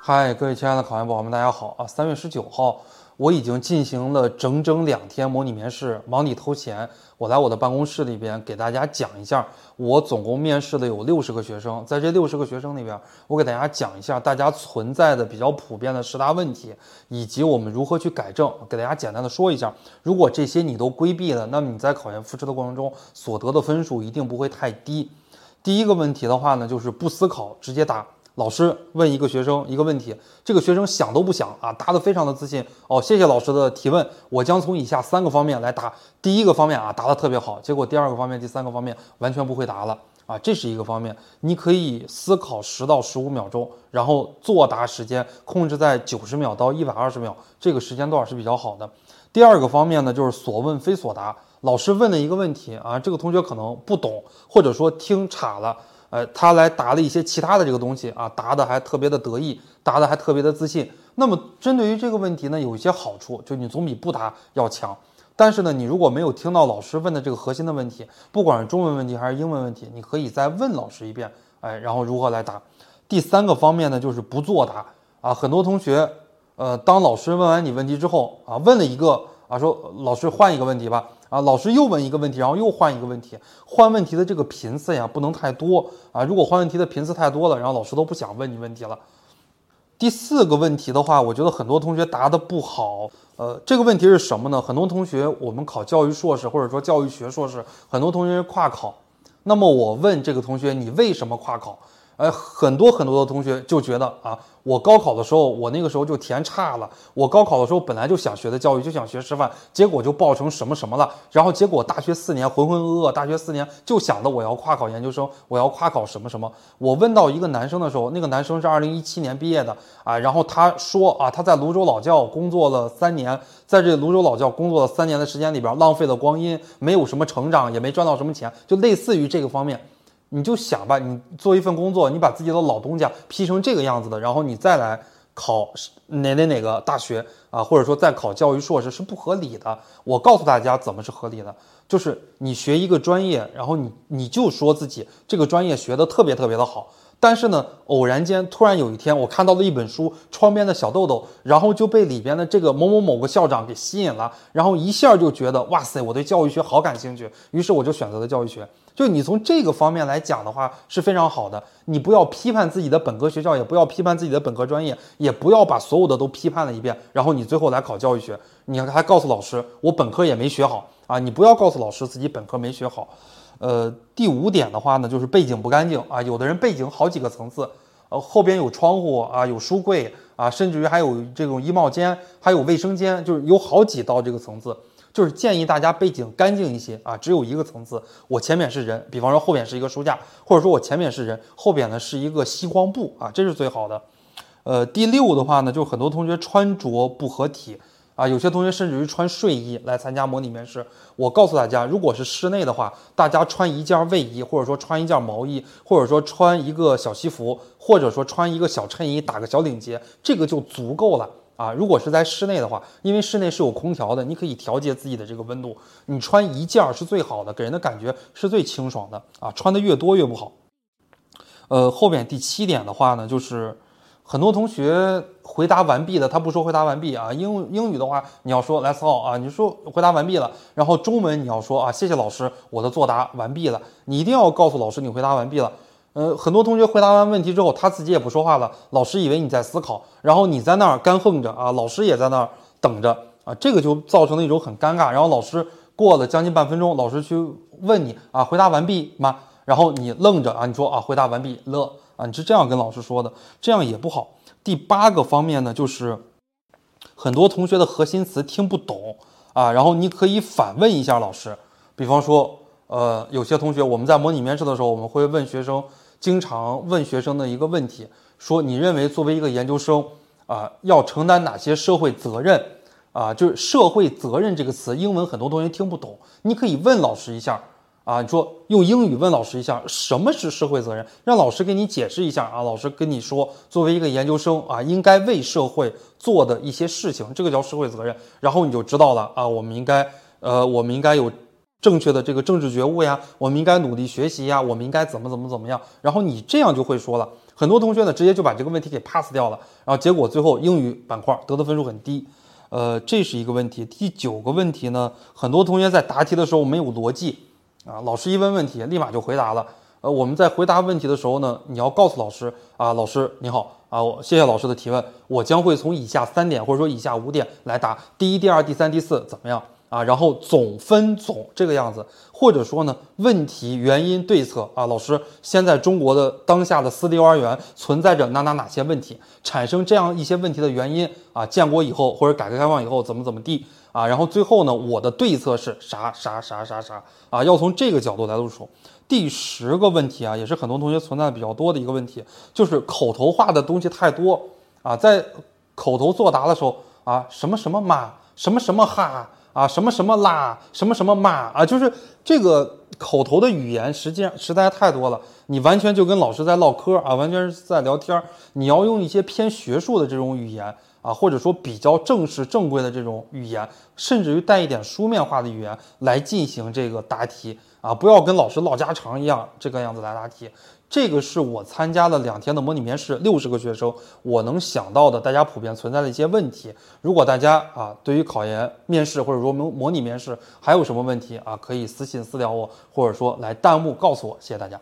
嗨，各位亲爱的考研宝宝们，大家好啊！三月十九号，我已经进行了整整两天模拟面试，忙里偷闲，我来我的办公室里边给大家讲一下，我总共面试的有六十个学生，在这六十个学生里边，我给大家讲一下大家存在的比较普遍的十大问题，以及我们如何去改正，给大家简单的说一下。如果这些你都规避了，那么你在考研复试的过程中所得的分数一定不会太低。第一个问题的话呢，就是不思考直接答。老师问一个学生一个问题，这个学生想都不想啊，答得非常的自信哦。谢谢老师的提问，我将从以下三个方面来答。第一个方面啊，答得特别好，结果第二个方面、第三个方面完全不会答了啊，这是一个方面。你可以思考十到十五秒钟，然后作答时间控制在九十秒到一百二十秒，这个时间段是比较好的。第二个方面呢，就是所问非所答。老师问了一个问题啊，这个同学可能不懂，或者说听岔了。呃，他来答了一些其他的这个东西啊，答的还特别的得意，答的还特别的自信。那么针对于这个问题呢，有一些好处，就你总比不答要强。但是呢，你如果没有听到老师问的这个核心的问题，不管是中文问题还是英文问题，你可以再问老师一遍，哎，然后如何来答。第三个方面呢，就是不作答啊。很多同学，呃，当老师问完你问题之后啊，问了一个啊，说老师换一个问题吧。啊，老师又问一个问题，然后又换一个问题，换问题的这个频次呀不能太多啊。如果换问题的频次太多了，然后老师都不想问你问题了。第四个问题的话，我觉得很多同学答的不好。呃，这个问题是什么呢？很多同学我们考教育硕士或者说教育学硕士，很多同学跨考。那么我问这个同学，你为什么跨考？哎，很多很多的同学就觉得啊，我高考的时候，我那个时候就填差了。我高考的时候本来就想学的教育，就想学师范，结果就报成什么什么了。然后结果大学四年浑浑噩噩，大学四年就想着我要跨考研究生，我要跨考什么什么。我问到一个男生的时候，那个男生是二零一七年毕业的啊，然后他说啊，他在泸州老窖工作了三年，在这泸州老窖工作了三年的时间里边，浪费了光阴，没有什么成长，也没赚到什么钱，就类似于这个方面。你就想吧，你做一份工作，你把自己的老东家批成这个样子的，然后你再来考哪哪哪个大学啊，或者说再考教育硕士是不合理的。我告诉大家怎么是合理的，就是你学一个专业，然后你你就说自己这个专业学的特别特别的好。但是呢，偶然间突然有一天，我看到了一本书《窗边的小豆豆》，然后就被里边的这个某某某个校长给吸引了，然后一下就觉得哇塞，我对教育学好感兴趣，于是我就选择了教育学。就你从这个方面来讲的话是非常好的，你不要批判自己的本科学校，也不要批判自己的本科专业，也不要把所有的都批判了一遍，然后你最后来考教育学，你还告诉老师我本科也没学好啊，你不要告诉老师自己本科没学好。呃，第五点的话呢，就是背景不干净啊。有的人背景好几个层次，呃，后边有窗户啊，有书柜啊，甚至于还有这种衣帽间，还有卫生间，就是有好几道这个层次。就是建议大家背景干净一些啊。只有一个层次，我前面是人，比方说后边是一个书架，或者说我前面是人，后边呢是一个吸光布啊，这是最好的。呃，第六的话呢，就是很多同学穿着不合体。啊，有些同学甚至于穿睡衣来参加模拟面试。我告诉大家，如果是室内的话，大家穿一件卫衣，或者说穿一件毛衣，或者说穿一个小西服，或者说穿一个小衬衣，打个小领结，这个就足够了啊。如果是在室内的话，因为室内是有空调的，你可以调节自己的这个温度。你穿一件是最好的，给人的感觉是最清爽的啊。穿的越多越不好。呃，后边第七点的话呢，就是。很多同学回答完毕的，他不说回答完毕啊。英英语的话，你要说 Let's all 啊，你说回答完毕了。然后中文你要说啊，谢谢老师，我的作答完毕了。你一定要告诉老师你回答完毕了。呃，很多同学回答完问题之后，他自己也不说话了，老师以为你在思考，然后你在那儿干横着啊，老师也在那儿等着啊，这个就造成了一种很尴尬。然后老师过了将近半分钟，老师去问你啊，回答完毕吗？然后你愣着啊，你说啊，回答完毕了。啊，你是这样跟老师说的，这样也不好。第八个方面呢，就是很多同学的核心词听不懂啊，然后你可以反问一下老师。比方说，呃，有些同学我们在模拟面试的时候，我们会问学生，经常问学生的一个问题，说你认为作为一个研究生啊，要承担哪些社会责任啊？就是社会责任这个词，英文很多同学听不懂，你可以问老师一下。啊，你说用英语问老师一下什么是社会责任，让老师给你解释一下啊。老师跟你说，作为一个研究生啊，应该为社会做的一些事情，这个叫社会责任。然后你就知道了啊，我们应该呃，我们应该有正确的这个政治觉悟呀，我们应该努力学习呀，我们应该怎么怎么怎么样。然后你这样就会说了。很多同学呢直接就把这个问题给 pass 掉了，然后结果最后英语板块得的分数很低。呃，这是一个问题。第九个问题呢，很多同学在答题的时候没有逻辑啊，老师一问问题，立马就回答了。呃，我们在回答问题的时候呢，你要告诉老师啊，老师你好啊，我谢谢老师的提问，我将会从以下三点或者说以下五点来答，第一、第二、第三、第四怎么样啊？然后总分总这个样子，或者说呢，问题原因对策啊，老师，现在中国的当下的私立幼儿园存在着哪哪哪些问题，产生这样一些问题的原因啊，建国以后或者改革开放以后怎么怎么地啊？然后最后呢，我的对策是啥啥啥啥啥啊？要从这个角度来入手。第十个问题啊，也是很多同学存在比较多的一个问题，就是口头化的东西太多啊，在口头作答的时候啊，什么什么嘛，什么什么哈啊，什么什么啦，什么什么嘛啊，就是这个口头的语言，实际上实在太多了，你完全就跟老师在唠嗑啊，完全是在聊天儿，你要用一些偏学术的这种语言啊，或者说比较正式正规的这种语言，甚至于带一点书面化的语言来进行这个答题。啊，不要跟老师唠家常一样，这个样子来答题。这个是我参加了两天的模拟面试，六十个学生，我能想到的大家普遍存在的一些问题。如果大家啊，对于考研面试或者说模模拟面试还有什么问题啊，可以私信私聊我，或者说来弹幕告诉我。谢谢大家。